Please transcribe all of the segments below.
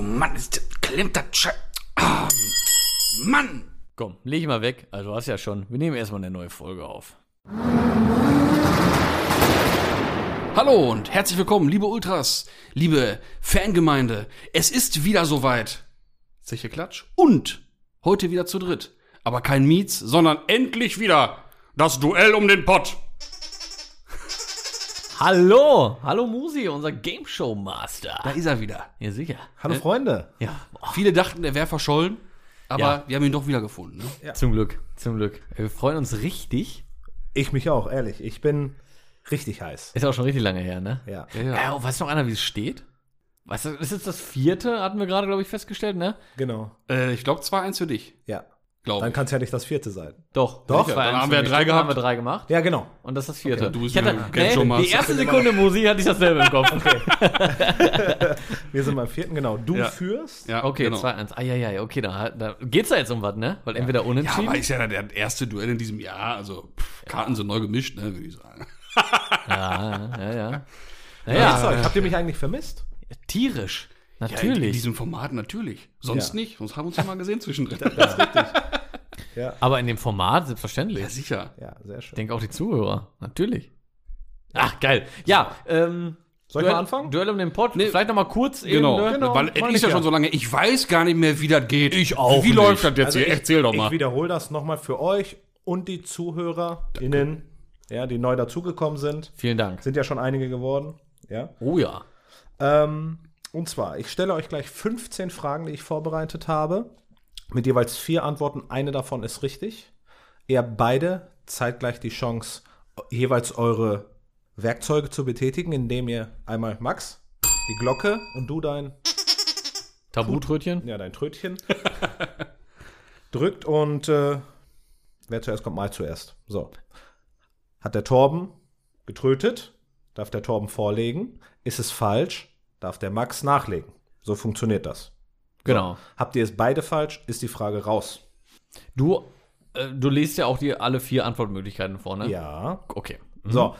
Oh Mann, ist, klemmt das Sche Ah, Mann! Komm, leg ich mal weg. Also du hast ja schon. Wir nehmen erstmal eine neue Folge auf. Hallo und herzlich willkommen, liebe Ultras, liebe Fangemeinde. Es ist wieder soweit. Sicher Klatsch. Und heute wieder zu dritt. Aber kein Miets, sondern endlich wieder das Duell um den Pott. Hallo! Hallo Musi, unser Game Show Master. Da ist er wieder. Ja, sicher. Hallo Freunde. Ja, boah, Viele dachten, er wäre verschollen, aber Ja. wir haben ihn doch wieder gefunden. Ne? zum Glück, zum Glück. Wir freuen uns richtig. Ich mich auch, ehrlich. Ich bin richtig heiß. Ist auch schon richtig lange her, ne? Ja. Ja, ja. Ja, oh, weiß noch einer, wie es steht? Weißt du, ist jetzt das vierte, hatten wir gerade, glaube ich, festgestellt, ne? Genau. Äh, ich glaube 2-1 für dich, Ja. Glaube Dann kann es ja nicht das vierte sein. Doch. Doch, war dann haben wir mich. drei gehabt. haben wir drei gemacht. Ja, genau. Und das ist das vierte. Okay, du bist ich hatte, nee, die erste Sekunde Musi hatte ich dasselbe im Kopf. Wir sind beim vierten, genau. Du Ja. führst. Ja, Okay, genau. 2-1. Ah, ja, ja, okay, da, da geht's da jetzt um was, ne? Weil entweder Ja, unentschieden. aber ist ja der erste Duell in diesem Jahr. Also, pff, Karten sind neu gemischt, ne, würde ich sagen. ja, ja, ja. Ja. Naja, Habt ihr mich eigentlich vermisst? tierisch. Ja, in, in Natürlich. diesem Format natürlich. Sonst Ja. nicht. Sonst haben wir uns ja mal gesehen zwischendrin. Ja. aber in dem Format selbstverständlich. Ja, sicher. Ja, sehr Ich schön. denke auch die Zuhörer. Natürlich. Ach, geil. Ja, ähm. Soll ich mal anfangen? Duell um den Pott. Nee. Vielleicht noch mal kurz Genau. eben, ne? Genau. Weil es ich ist ja schon so lange. Ich weiß gar nicht mehr, wie das geht. Ich auch Wie nicht. läuft das jetzt Also hier? ich, Erzähl doch Ich mal. wiederhole das nochmal für euch und die ZuhörerInnen, ja, die neu dazugekommen sind. Vielen Dank. Sind ja schon einige geworden. Ja. Oh ja. Ähm, und zwar, ich stelle euch gleich 15 Fragen, die ich vorbereitet habe. Mit jeweils vier Antworten. Eine davon ist richtig. Ihr habt beide zeitgleich die Chance, jeweils eure Werkzeuge zu betätigen, indem ihr einmal Max, die Glocke und du dein, Tabutrötchen. ja, dein Trötchen drückt und äh, wer zuerst kommt, mal zuerst. So. Hat der Torben getrötet, darf der Torben vorlegen. Ist es falsch, darf der Max nachlegen. So funktioniert das. Genau. Habt ihr es beide falsch, ist die Frage raus. Du, äh, du liest ja auch die alle vier Antwortmöglichkeiten vor, ne? Ja. Okay. So,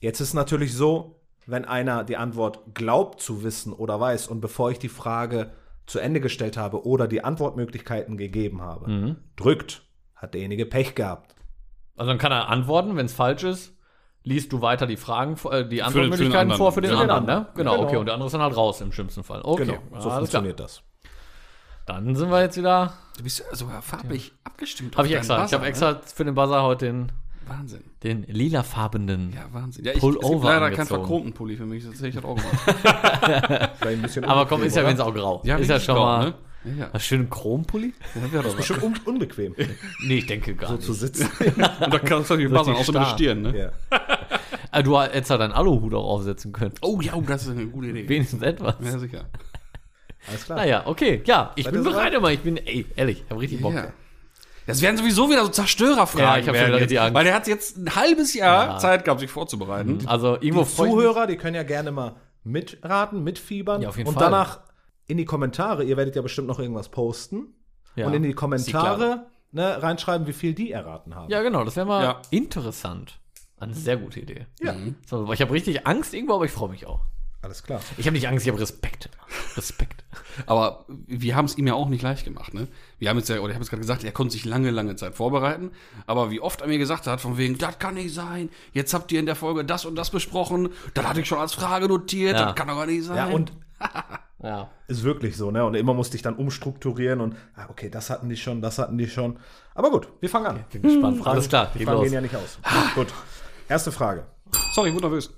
jetzt ist natürlich so, wenn einer die Antwort glaubt zu wissen oder weiß und bevor ich die Frage zu Ende gestellt habe oder die Antwortmöglichkeiten gegeben habe, drückt, hat derjenige Pech gehabt. Also dann kann er antworten, wenn es falsch ist. Liest du weiter die Fragen, vor- äh, die Antwortmöglichkeiten anderen. vor für den Für den anderen, ne? Genau, Genau. okay. Und der andere ist dann halt raus im schlimmsten Fall. Okay. Genau, so alles funktioniert das. Dann sind wir jetzt wieder. Du bist ja sogar farblich abgestimmt. Habe ich extra. ich Buzzer, habe extra für den Buzzer heute den, Ne? Wahnsinn. den lilafarbenen. Ja, Wahnsinn. Ja, ich, Pullover es gibt leider keinen angezogen. verchromten Pulli für mich. Das hätte ich halt auch gemacht. Vielleicht ein bisschen Aber komm, ist ja wenigstens auch grau. Ja, ist ja schon grau, mal. ne? Ja, ja. Was schön Chrompulli? Ja, doch oder? Bestimmt un unbequem, Nee, ich denke gar so nicht. zu sitzen. Und da kannst du natürlich So richtig auch so. Stirn, ne? ja. Ah, du hättest halt deinen Aluhut auch aufsetzen können. Oh ja, oh, das ist eine gute Idee. Wenigstens etwas. Ja, sicher. Alles klar. Naja, okay. Ja, ich Seid bin bereit immer. Ich bin, ey, ehrlich, ich habe richtig Bock. Ja. Das werden sowieso wieder so Zerstörerfragen. Ja, ich hab schon werden wieder richtig Angst. Weil der hat jetzt ein halbes Jahr Ja. Zeit gehabt, sich vorzubereiten. Also irgendwo Die Zuhörer, die können ja gerne mal mitraten, mitfiebern. Ja, auf jeden und Fall. danach in die Kommentare, ihr werdet ja bestimmt noch irgendwas posten. Ja. Und in die Kommentare ne, reinschreiben, wie viel die erraten haben. Ja, genau, das wäre mal Ja. interessant. Eine sehr gute Idee. Ja. So, aber ich habe richtig Angst irgendwo, aber ich freue mich auch. Alles klar. Ich habe nicht Angst, ich habe Respekt. Respekt. Aber wir haben es ihm ja auch nicht leicht gemacht, ne? Wir haben jetzt ja, oder ich habe es gerade gesagt, er konnte sich lange, lange Zeit vorbereiten. Aber wie oft er mir gesagt hat, von wegen, das kann nicht sein, jetzt habt ihr in der Folge das und das besprochen, das hatte ich schon als Frage notiert, Ja. das kann doch gar nicht sein. Ja, und Ja. ist wirklich so, ne? Und immer musste ich dann umstrukturieren und, ah, okay, das hatten die schon, das hatten die schon. Aber gut, wir fangen an. Bin gespannt. Alles klar, Die Fragen los. gehen ja nicht aus. gut. Erste Frage. Sorry, ich wurde nervös.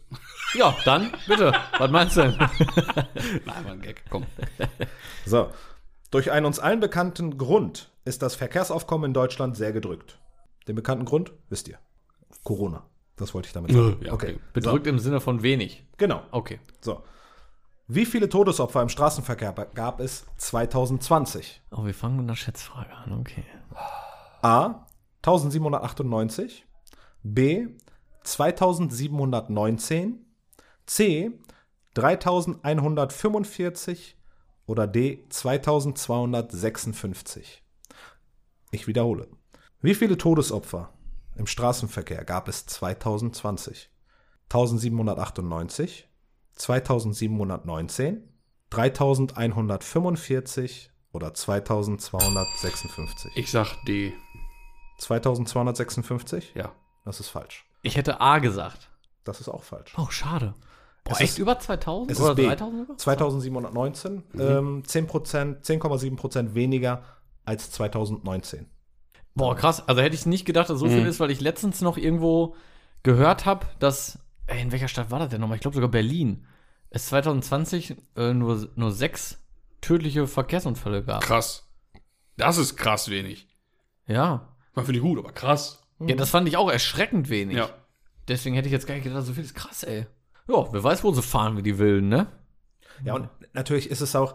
Ja, dann, bitte. Was meinst du denn? Nein, war ein Gag, komm. So. Durch einen uns allen bekannten Grund ist das Verkehrsaufkommen in Deutschland sehr gedrückt. Den bekannten Grund wisst ihr. Corona. Das wollte ich damit sagen. Ja, okay. okay. Bedrückt im Sinne von wenig. Genau. Okay. So. Wie viele Todesopfer im Straßenverkehr gab es 2020? Oh, wir fangen mit einer Schätzfrage an. Okay. A. 1798. B. 2719. C. 3145. Oder D. 2256. Ich wiederhole. Wie viele Todesopfer im Straßenverkehr gab es 2020? 1798, 2719, 3145 oder 2256? Ich sag D. 2256? Ja. Das ist falsch. Ich hätte A gesagt. Das ist auch falsch. Oh, schade. Boah, Es echt ist- über 2000? Es Oder ist B. 3000 sogar? 2719, ähm, 10%, 10,7% weniger als 2019. Boah, krass. Also hätte ich nicht gedacht, dass so viel Mhm. ist, weil ich letztens noch irgendwo gehört habe, dass, ey, in welcher Stadt war das denn nochmal? Ich glaube sogar Berlin. Es 2020 äh, nur, nur sechs tödliche Verkehrsunfälle gab. Krass. Das ist krass wenig. Ja. Mal für die gut, aber krass. Ja, das fand ich auch erschreckend wenig. Ja. Deswegen hätte ich jetzt gar nicht gedacht, so viel ist krass, ey. Ja, wer weiß, wo sie fahren wie die Wilden, ne? Ja, und natürlich ist es auch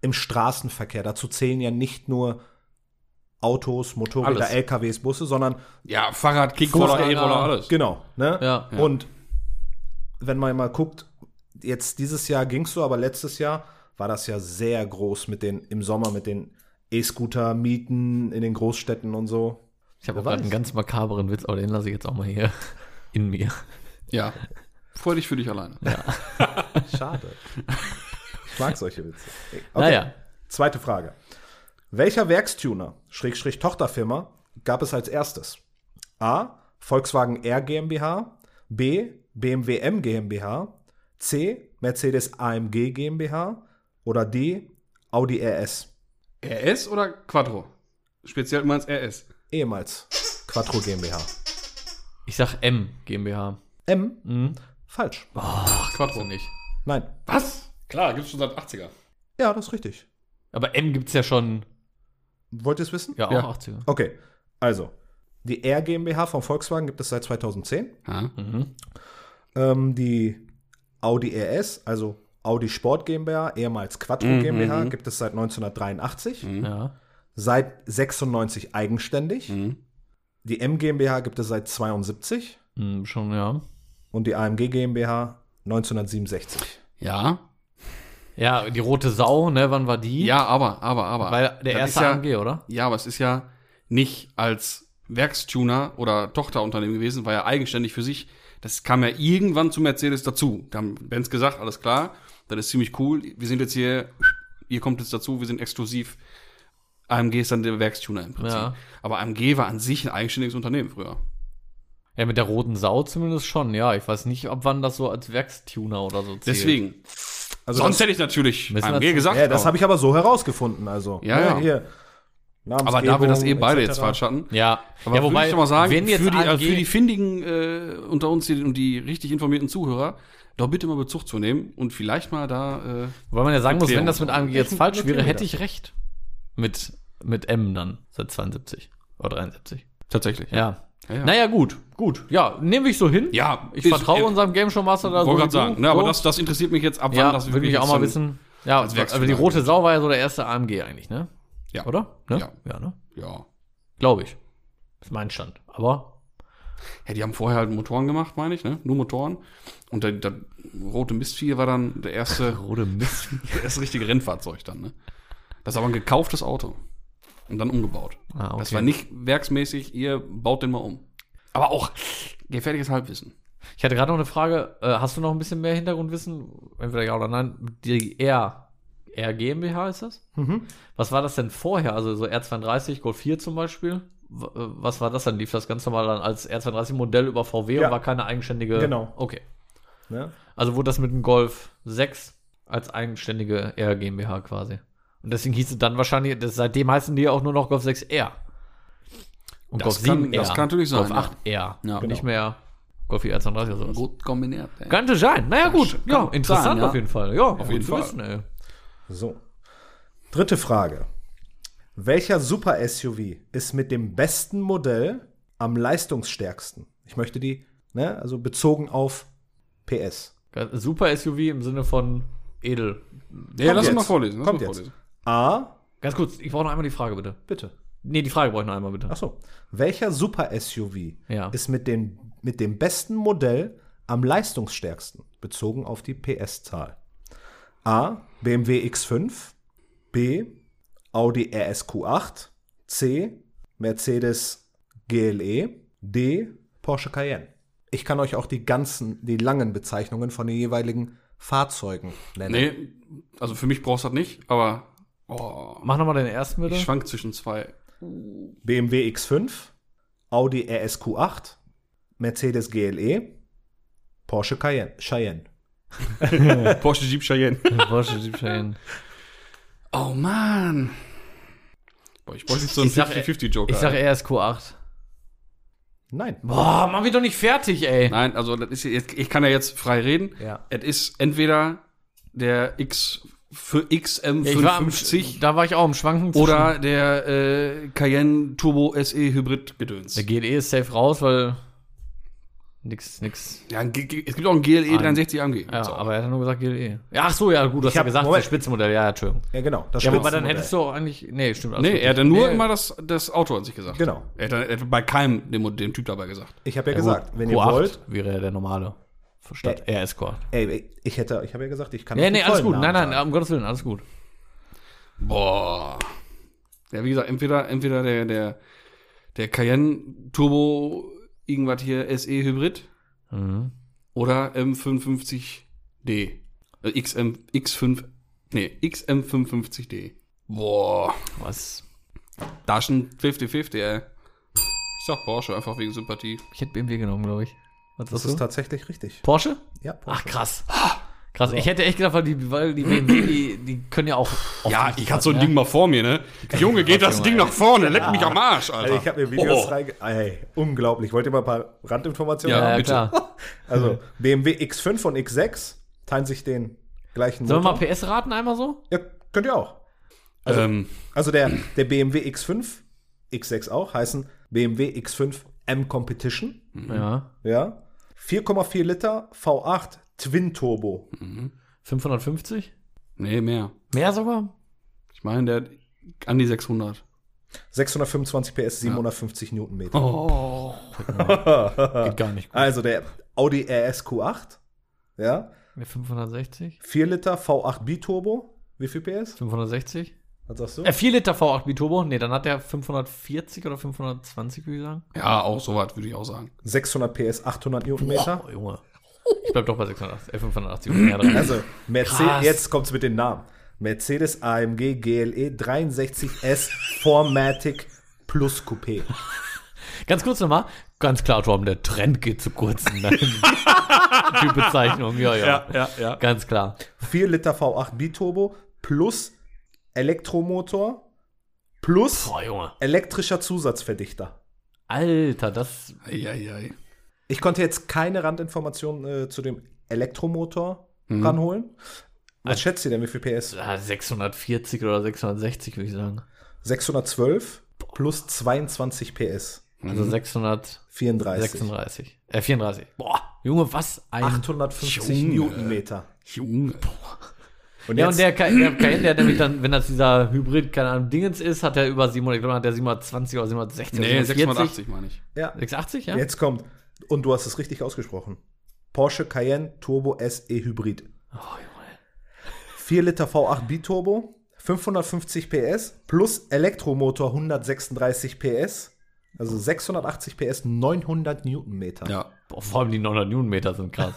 im Straßenverkehr. Dazu zählen ja nicht nur Autos, Motorräder, Alles. LKWs, Busse, sondern Ja, Fahrrad, Kickroller, Fußgänger. E-Roller, alles. genau. Ne? Ja. Ja. Und wenn man mal guckt, jetzt dieses Jahr ging es so, aber letztes Jahr war das ja sehr groß mit den, im Sommer mit den E-Scooter-Mieten in den Großstädten und so. Ich habe gerade einen ganz makaberen Witz, aber den lasse ich jetzt auch mal hier in mir. Ja. Freu dich für dich alleine. Schade. ich mag solche Witze. Okay. Naja. Zweite Frage. Welcher Werkstuner, Schrägstrich Tochterfirma, gab es als erstes? A. Volkswagen R GmbH, B. BMW M GmbH, C. Mercedes AMG GmbH oder D. Audi RS, RS oder Quattro? Speziell meinst RS. ehemals Quattro GmbH. Ich sag M GmbH. M? Mhm. Falsch. Ach, Quattro nicht. Nein. Was? Klar, gibt's schon seit 80er. Ja, das ist richtig. Aber M gibt's ja schon, Wollt ihr es wissen? ja, auch Ja. 80er. Okay. Also, die R GmbH von Volkswagen gibt es seit 2010. Ja. Mhm. Ähm, die Audi RS, also Audi Sport GmbH, ehemals Quattro Mhm, GmbH, mhm. gibt es seit 1983. Ja. Seit 96 eigenständig. Mhm. Die M GmbH gibt es seit 72 Mhm, schon, ja. und die AMG GmbH 1967. Ja. Ja, die rote Sau, ne, wann war die? Ja, aber, aber, aber. Weil der Das erste ja, AMG, oder? Ja, aber es ist ja nicht als Werkstuner oder Tochterunternehmen gewesen, war ja eigenständig für sich. Das kam ja irgendwann zu Mercedes dazu. Da haben Benz gesagt, alles klar, das ist ziemlich cool. Wir sind jetzt hier, ihr kommt jetzt dazu, wir sind exklusiv. AMG ist dann der Werkstuner im Prinzip. Ja. Aber AMG war an sich ein eigenständiges Unternehmen früher. Ja, mit der roten Sau zumindest schon, ja. Ich weiß nicht, ab wann das so als Werkstuner oder so zählt. Deswegen. Also Sonst hätte ich natürlich AMG wir- gesagt. ja, das habe ich aber so herausgefunden. Also, Ja, ne, ja. Hier, aber da wir das eh beide etc. jetzt falsch hatten, Ja, Aber ja, wobei, ich doch mal sagen, wenn jetzt für, die, also für die findigen äh, unter uns hier und die richtig informierten Zuhörer, doch bitte mal Bezug zu nehmen und vielleicht mal da. Äh, weil man ja sagen muss, wenn das mit AMG jetzt falsch wäre, hätte ich recht. Mit, mit M dann, seit 72 oder 73. tatsächlich. Ja. Ja, ja. Naja, gut, gut. Ja, nehmen wir ich so hin. Ja, Ich ist- vertraue äh, unserem Game Show Master da Wollte so. gerade wie sagen, ne, aber das, das interessiert mich jetzt ab, wann ja, das jetzt auch mal wissen. Ja, als aber die rote Sau war ja so der erste AMG eigentlich, ne? Ja. Oder? Ne? Ja. Ja, ne? Ja. Glaube ich. Ist mein Stand. Aber ja, die haben vorher halt Motoren gemacht, meine ich, ne? Nur Motoren. Und der, der rote Mistvieh war dann der erste, rote Mist. das erste richtige Rennfahrzeug dann, ne? Das ist aber ein gekauftes Auto. Und dann umgebaut. Ah, okay. Das war nicht werksmäßig, ihr baut den mal um. Aber auch gefährliches Halbwissen. Ich hatte gerade noch eine Frage. Äh, hast du noch ein bisschen mehr Hintergrundwissen? Entweder ja oder nein. Die R, R GmbH ist das? Mhm. Was war das denn vorher? Also so R32, Golf 4 zum Beispiel? Äh, was war das dann? Lief das ganz normal dann als R32-Modell über VW Ja. und war keine eigenständige? Genau. Okay. Ne? Also wurde das mit dem Golf 6 als eigenständige R GmbH quasi. Und deswegen hieß es dann wahrscheinlich, das, seitdem heißen die ja auch nur noch Golf 6R. Und Das Golf kann- 7 R. das kann natürlich sein, Golf ja. 8R. Ja. und nicht mehr Golf 4 R32 oder sowas. Gut kombiniert. Ey. Könnte sein. Naja, gut. Ja, interessant sein, ja. auf jeden Fall. Ja, auf jeden Fall. Wissen, ey. So. Dritte Frage. Welcher Super-SUV ist mit dem besten Modell am leistungsstärksten? Ich möchte die, ne, also bezogen auf PS. Super SUV im Sinne von edel. Ja, lass uns mal vorlesen. Kommt mal jetzt. vorlesen. A, Ganz kurz, ich brauche noch einmal die Frage, bitte. bitte. Nee, die Frage brauche ich noch einmal, bitte. Ach so. Welcher Super-SUV Ja. ist mit, den, mit dem besten Modell am leistungsstärksten, bezogen auf die PS-Zahl? A. BMW X5, B. Audi RSQ8, C. Mercedes GLE, D. Porsche Cayenne. Ich kann euch auch die ganzen, die langen Bezeichnungen von den jeweiligen Fahrzeugen nennen. Nee, also für mich brauchst du das nicht, aber oh, Mach nochmal den ersten bitte. ich schwank zwischen zwei. BMW X5, Audi RSQ8, Mercedes GLE, Porsche Cayenne. Cheyenne. Porsche Jeep Cheyenne. Porsche Jeep Cheyenne. Oh man. Boah, ich brauche jetzt so einen Ich sag- 50-50-Joker. Ich sag RSQ8. Nein. Boah, mach mich doch nicht fertig, ey. Nein, also das ist jetzt, ich kann ja jetzt frei reden. Ja. Es ist entweder der X für Ja, ich war am, XM55 da war ich auch im Schwanken. oder der äh, Cayenne Turbo SE Hybrid Gedöns. Der GLE ist safe raus, weil nix, nix. Ja, ein G- G- es gibt auch einen GLE 63 AMG. Ja, So. aber er hat nur gesagt GLE. Ja, ach so, ja, gut, du hast ja gesagt, Moment. das Spitzenmodell. Ja, ja, Entschuldigung. Ja, genau. Das Ja, aber dann hättest du auch eigentlich. Nee, stimmt. Nee, er hatte nur Nee, immer das, das Auto an sich gesagt. Genau. Er hat, er hat bei keinem dem, dem Typ dabei gesagt. Ich habe ja, ja, gesagt, gut, wenn ihr Q8 wollt, wäre ja der normale. Statt RS-Core. ey, ich hätte, ich habe ja gesagt, ich kann Nee, auch nee, alles gut. Nein, Namen nein, sagen. um Gottes Willen, alles gut. Boah. Ja, wie gesagt, entweder, entweder der, der, der Cayenne Turbo irgendwas hier SE Hybrid Mhm. oder M55D. Äh, XM, X5, nee, XM55D. Boah. Was? Da ist schon 50-50, ey. Ich sag Porsche, einfach wegen Sympathie. Ich hätte BMW genommen, glaube ich. Was Das ist du? tatsächlich richtig. Porsche? Ja, Porsche. Ach, krass. Krass. Ich hätte echt gedacht, weil die, weil die BMW, die, die können ja auch. Ja, ich hatte so ein ja. Ding mal vor mir, ne? Junge, geht das Ding nach vorne, leck mich am Arsch, Alter. Also ich habe mir Videos Oh. reinge... Ey, unglaublich. Wollt ihr mal ein paar Randinformationen Ja, Ja, ja, haben? bitte. klar. Also BMW X5 und X6 teilen sich den gleichen Sollen wir Motor. mal PS raten einmal so? Ja, könnt ihr auch. ähm, Also der, der BMW X5, X6 auch, heißen BMW X5 M Competition. Ja. Ja. 4,4 Liter V8 Twin Turbo. 550? nee, mehr. Mehr sogar? Ich meine, der hat an die 600. 625 PS, 750 Newtonmeter. Oh. Geht gar nicht gut. Also der Audi RSQ8. Ja. Mit 560? 4 Liter V8 Biturbo. Wie viel PS? 560? Was sagst du? Äh, 4 Liter V8 Biturbo? Nee, dann hat der 540 oder 520, würde ich sagen. Ja, auch so was würde ich auch sagen. 600 PS, 800 Newtonmeter. Oh, Junge. Ich bleib doch bei 680, äh, 580 und mehr dran. Also, Mercedes, Krass. jetzt kommt's mit den Namen. Mercedes AMG GLE 63S Formatic Plus Coupé. Ganz kurz nochmal. Ganz klar, Torben, der Trend geht zu kurz. Nein. Die Bezeichnung, ja, ja, ja, ja. Ganz klar. 4 Liter V8 Biturbo plus Elektromotor plus Boah, Junge. elektrischer Zusatzverdichter. Alter, das. Eieiei. Ich konnte jetzt keine Randinformationen äh, zu dem Elektromotor Mhm. ranholen. Was schätzt ihr denn, wie viel PS? ah, 640 oder 660, würde ich sagen. 612 plus 22 PS. Also 636. 34. Äh, 34. Boah, Junge, was ein. 850 Junge. Newtonmeter. Junge. Und ja, und der, Ka- der der hat nämlich dann, wenn das dieser Hybrid, keine Ahnung, Dingens ist, hat er über 700, ich glaube, hat der 720 oder 760 Nee, oder 680 meine ich. ja, 680, ja? jetzt kommt, und du hast es richtig ausgesprochen. Porsche Cayenne Turbo SE Hybrid. Oh, Junge. 4 Liter V8 Biturbo, 550 PS plus Elektromotor 136 PS. Also 680 PS, 900 Newtonmeter. Ja. Boah, vor allem die 900 Newtonmeter sind krass.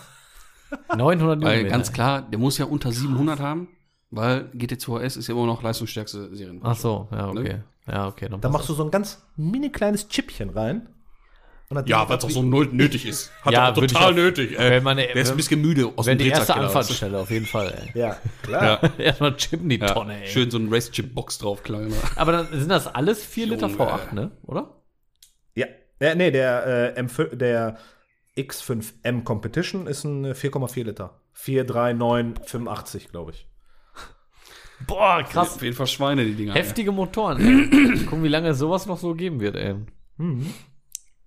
900 Weil Newtonmeter. ganz klar, der muss ja unter 700 haben, weil GT2RS ist ja immer noch leistungsstärkste Serien. Ach so, ja, okay. Ne? Ja, okay. Dann Da passt machst du so ein ganz mini kleines Chipchen rein. Ja, weil es auch so nöt- nötig ist. Hat Ja, er total auch- nötig. Wenn Äh, meine- der ist ein wenn- bisschen müde aus Wäre dem die erste. Anfahrtsstelle auf jeden Fall, ey. Ja, klar. Ja. Erstmal chippen die Ja, Tonne, ey. schön so ein Race-Chip-Box draufknallen. Aber dann sind das alles 4 Liter Junge. V8, ne? Oder? Ja. ja nee, der, äh, M5, der X5M Competition ist ein äh, 4,4 Liter. 43985, glaube ich. Boah, krass. Auf jeden Fall Schweine, die Dinger. Heftige Motoren, ey. Gucken, wie lange es sowas noch so geben wird, ey.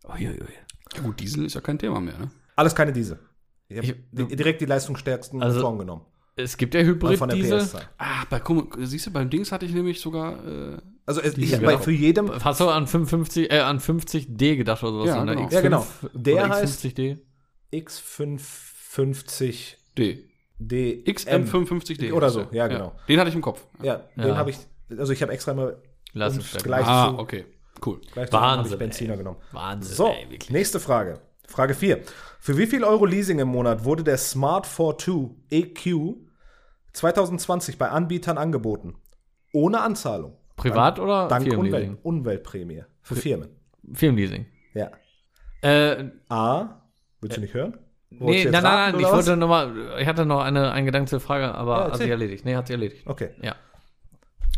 Uiuiui. Ja gut, Diesel ist ja kein Thema mehr, ne? Alles keine Diesel. Ich habe Ich- di- direkt die leistungsstärksten Also- Motoren genommen. Es gibt ja von der Hybrid-Diesel. Ah, bei, guck mal, siehst du, beim Dings hatte ich nämlich sogar, äh, Also es, ich bei für jedem Hast du an 55, äh, an 50D gedacht oder sowas? Ja, genau. Ja, genau. Der heißt- X50D. X550 D. D XM55D. Oder so, ja, genau. Den hatte ich im Kopf. Ja, den Ja. habe ich, also ich habe extra mal Leistungsstärke. gleich Ah, zu, okay. Cool. gleich habe Wahnsinn, ich Benziner ey. genommen. Wahnsinn, So, ey, wirklich. nächste Frage. Frage 4. Für wie viel Euro Leasing im Monat wurde der Smart 42 EQ 2020 bei Anbietern angeboten? Ohne Anzahlung. Privat oder Dank Firmenleasing? Umwelt, Umweltprämie. Für Firmen. Firmenleasing. Ja. Äh, A. Willst du nicht hören? nee, Wolltest du nein, nein, nein, ich was? wollte noch mal, ich hatte noch eine, einen Gedanken zur Frage, aber Ja, hat sich erledigt. Nee, hat sich erledigt. Okay. Ja.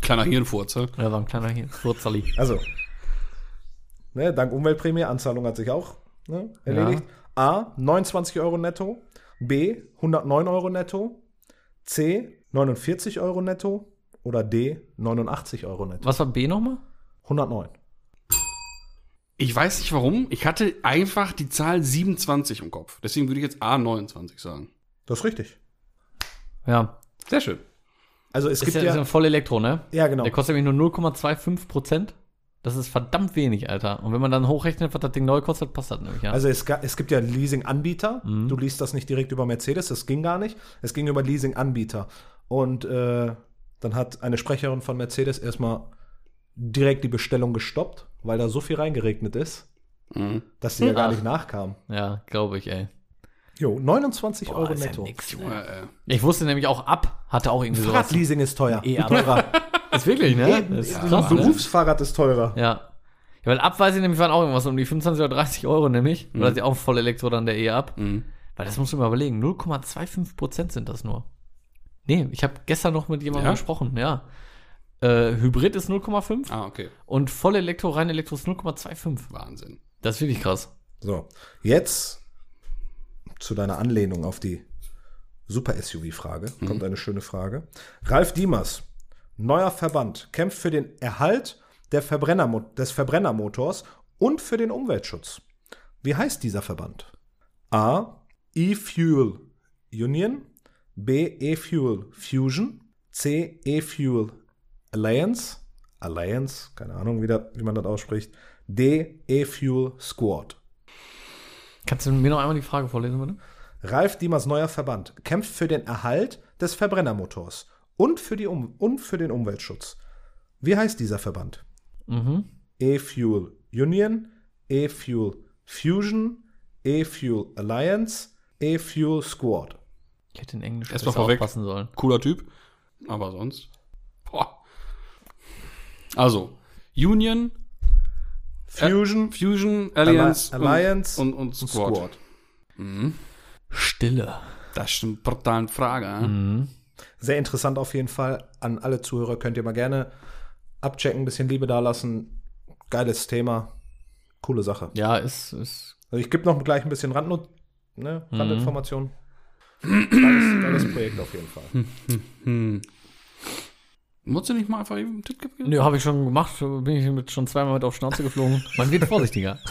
Kleiner Hirnfurz, ja? Ja, war ein kleiner hier. Furzali. Also, ne, dank Umweltprämie, Anzahlung hat sich auch ne, erledigt. A, 29 Euro netto. B, 109 Euro netto. C, 49 Euro netto. Oder D, 89 Euro netto. Was war B nochmal? 109. Ich weiß nicht warum. Ich hatte einfach die Zahl 27 im Kopf. Deswegen würde ich jetzt A29 sagen. Das ist richtig. Ja. Sehr schön. Also es Ist gibt ja, ja, ist ja voll Elektro, ne? ja genau. Der kostet nämlich nur 0,25 Prozent. Das ist verdammt wenig, Alter. Und wenn man dann hochrechnet, was das Ding neu kostet, passt das nämlich, ja. Also es, es gibt ja Leasing-Anbieter. Mhm. Du liest das nicht direkt über Mercedes, das ging gar nicht. Es ging über Leasing-Anbieter. Und äh, dann hat eine Sprecherin von Mercedes erstmal direkt die Bestellung gestoppt, weil da so viel reingeregnet ist, Mhm. dass sie ja gar nicht nachkam. ja, glaube ich, ey. Jo, 29 Euro ist ja netto. nix? Junge, Ich wusste nämlich auch ab, hatte auch irgendwie. Fahrradleasing ist teuer. Eh, aber- teurer. Ist wirklich, ne? Eben, Das ist krass, ein ne? Berufsfahrrad ist teurer. Ja. Ja, weil ab weiß ich nämlich, waren auch irgendwas um die 25 oder 30 Euro nämlich. Mhm. Das ja auch voll Elektro dann der E ab. mhm. Weil das musst du mal überlegen. 0,25 Prozent sind das nur. Nee, ich habe gestern noch mit jemandem Ja? gesprochen, ja. Äh, Hybrid ist 0,5 Ah, okay. und voll Elektro, rein Elektro ist 0,25. Wahnsinn. Das ist wirklich krass. So, jetzt zu deiner Anlehnung auf die Super-SUV-Frage. Kommt eine schöne Frage. Ralf Diemers, neuer Verband, kämpft für den Erhalt der Verbrennermo des Verbrennermotors und für den Umweltschutz. Wie heißt dieser Verband? A. E-Fuel Union. B. E-Fuel Fusion. C. E-Fuel Alliance. Alliance, keine Ahnung, wie, da, wie man das ausspricht. D. E-Fuel Squad. Kannst du mir noch einmal die Frage vorlesen, bitte? Ralf Diemers neuer Verband kämpft für den Erhalt des Verbrennermotors und für, die um und für den Umweltschutz. Wie heißt dieser Verband? Mhm. E-Fuel Union, E-Fuel Fusion, E-Fuel Alliance, E-Fuel Squad. Ich hätte in Englisch Erst mal besser vorweg. aufpassen sollen. Cooler Typ. Aber sonst. Boah. Also, Union, Fusion, Fusion, Alliance, Alli- Alliance und, und, und und Squad. Squad. Stille. Das ist eine brutale Frage. äh? Mhm. Sehr interessant auf jeden Fall. An alle Zuhörer könnt ihr mal gerne abchecken, ein bisschen Liebe dalassen. Geiles Thema. Coole Sache. Ja, ist, ist Also ich gebe noch gleich ein bisschen Randnot ne, Mhm. Randinformationen. Geiles, geiles Projekt auf jeden Fall. Hm. Wolltest du nicht mal einfach eben einen Tipp geben? Nö, habe ich schon gemacht. Bin ich mit schon zweimal mit auf Schnauze geflogen. Man wird vorsichtiger.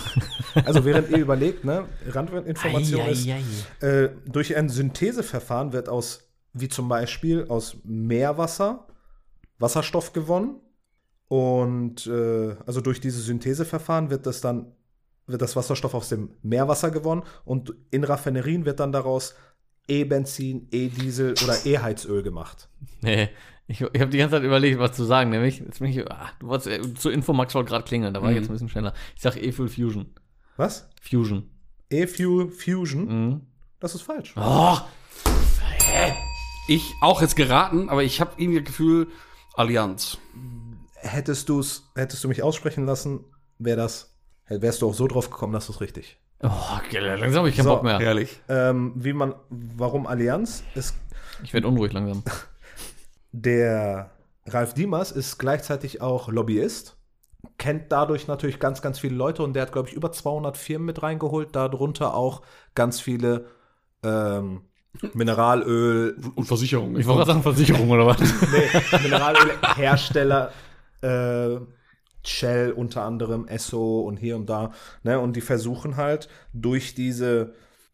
Also während ihr überlegt, ne, Randinformation Ei, ist, ei, äh, durch ein Syntheseverfahren wird aus, wie zum Beispiel aus Meerwasser, Wasserstoff gewonnen. Und äh, also durch dieses Syntheseverfahren wird das dann, wird das Wasserstoff aus dem Meerwasser gewonnen und in Raffinerien wird dann daraus E-Benzin, E-Diesel oder E-Heizöl gemacht. Nee, ich, ich habe die ganze Zeit überlegt, was zu sagen. Nämlich, jetzt bin ich, ah, du wolltest, äh, zu Infomax wollte gerade klingeln, da war ich jetzt ein bisschen schneller. Ich sag E-Fuel Fusion. Was? Fusion. E-Fuel Fusion? Mhm. Das ist falsch. Oh, Ich auch jetzt geraten, aber ich habe irgendwie das Gefühl, Allianz. Hättest, du's, hättest du mich aussprechen lassen, wäre das, wärst du auch so drauf gekommen, dass du es richtig. oh langsam habe ich keinen So. Bock mehr. Herrlich. Ähm, wie man, warum Allianz? Ist Ich werde unruhig langsam. der Ralf Diemers ist gleichzeitig auch Lobbyist, kennt dadurch natürlich ganz, ganz viele Leute und der hat, glaube ich, über 200 Firmen mit reingeholt, darunter auch ganz viele ähm, Mineralöl, Und Versicherung. Ich wollte gerade sagen Versicherung oder was? nee, Mineralölhersteller, äh, Shell unter anderem, Esso und hier und da. Ne? Und die versuchen halt durch diese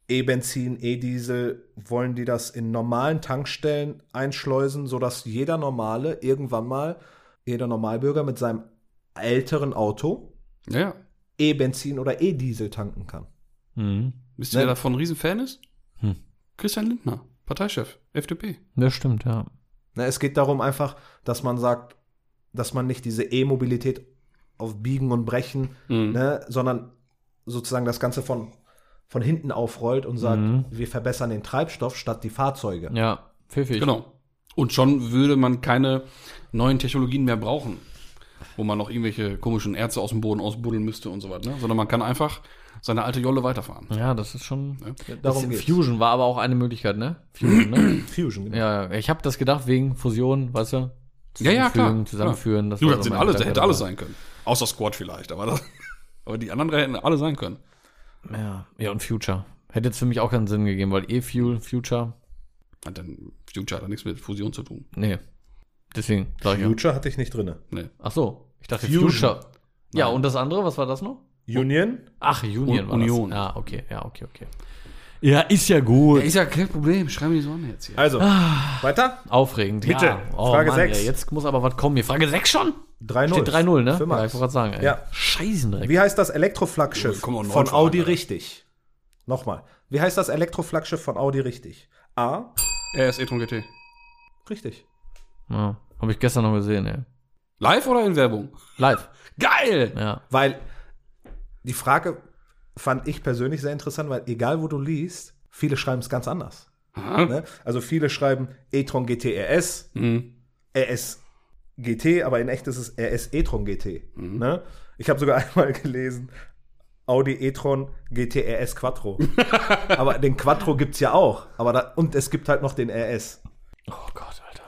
E-Benzin, E-Diesel, wollen die das in normalen Tankstellen einschleusen, sodass jeder Normale irgendwann mal, jeder Normalbürger mit seinem älteren Auto Ja. E-Benzin oder E-Diesel tanken kann. Mhm. Wisst ihr, Ne? wer davon ein Riesenfan ist? Christian Lindner, Parteichef, FDP. Das stimmt, ja. Ne, es geht darum einfach, dass man sagt, dass man nicht diese E-Mobilität auf Biegen und Brechen Mhm. ne, sondern sozusagen das Ganze von, von hinten aufrollt und sagt, wir verbessern den Treibstoff statt die Fahrzeuge. Ja, pfiffig. Genau. Und schon würde man keine neuen Technologien mehr brauchen, wo man noch irgendwelche komischen Erze aus dem Boden ausbuddeln müsste und so weiter, ne? sondern man kann einfach seine alte Jolle weiterfahren. Ja, das ist schon. Darum das geht's. Fusion war aber auch eine Möglichkeit, ne? Fusion, ne? Fusion, genau. ja, ja, ich habe das gedacht wegen Fusion, weißt du? Ja, ja, klar. Zusammenführen. Das Du, war das so sind alle, hätte alles sein können. Außer Squad vielleicht, aber, das, aber die anderen hätten alle sein können. Ja, ja, und Future. Hätte jetzt für mich auch keinen Sinn gegeben, weil E-Fuel, Future, Hat dann Future hat da nichts mit Fusion zu tun. nee. Deswegen sag ich ja. Future hatte ich nicht drinne. Nee. Ach so, ich dachte Fusion. Future. Ja, und das andere, was war das noch? Union? Ach, Union Un- war Union. das. Ja, okay, ja, okay, okay. Ja, ist ja gut. ist ja kein Problem, schreiben die Sonne jetzt hier. Also, Ah. weiter? Aufregend. Bitte, Ja. Oh, Frage Mann, sechs. ey, jetzt muss aber was kommen. Hier, Frage 6 schon? 3-0. Steht 3-0, ne? Für Ja, ich wollte gerade sagen, ey. Ja. Scheißendreck. Wie heißt das Elektroflaggschiff neun von Audi Alter. richtig? Nochmal. Wie heißt das Elektroflaggschiff von Audi richtig? A. RS e-tron GT. Richtig. Ja, Habe ich gestern noch gesehen, ey. Live oder in Werbung? Live. Geil! Ja. Weil die Frage fand ich persönlich sehr interessant, weil egal wo du liest, viele schreiben es ganz anders. Ne? Also viele schreiben e-tron GT RS, Mhm. RS GT, aber in echt ist es RS e-tron GT. Ne? Ich habe sogar einmal gelesen, Audi e-tron GT RS Quattro. aber den Quattro gibt's ja auch. Aber da, und es gibt halt noch den RS. Oh Gott, Alter.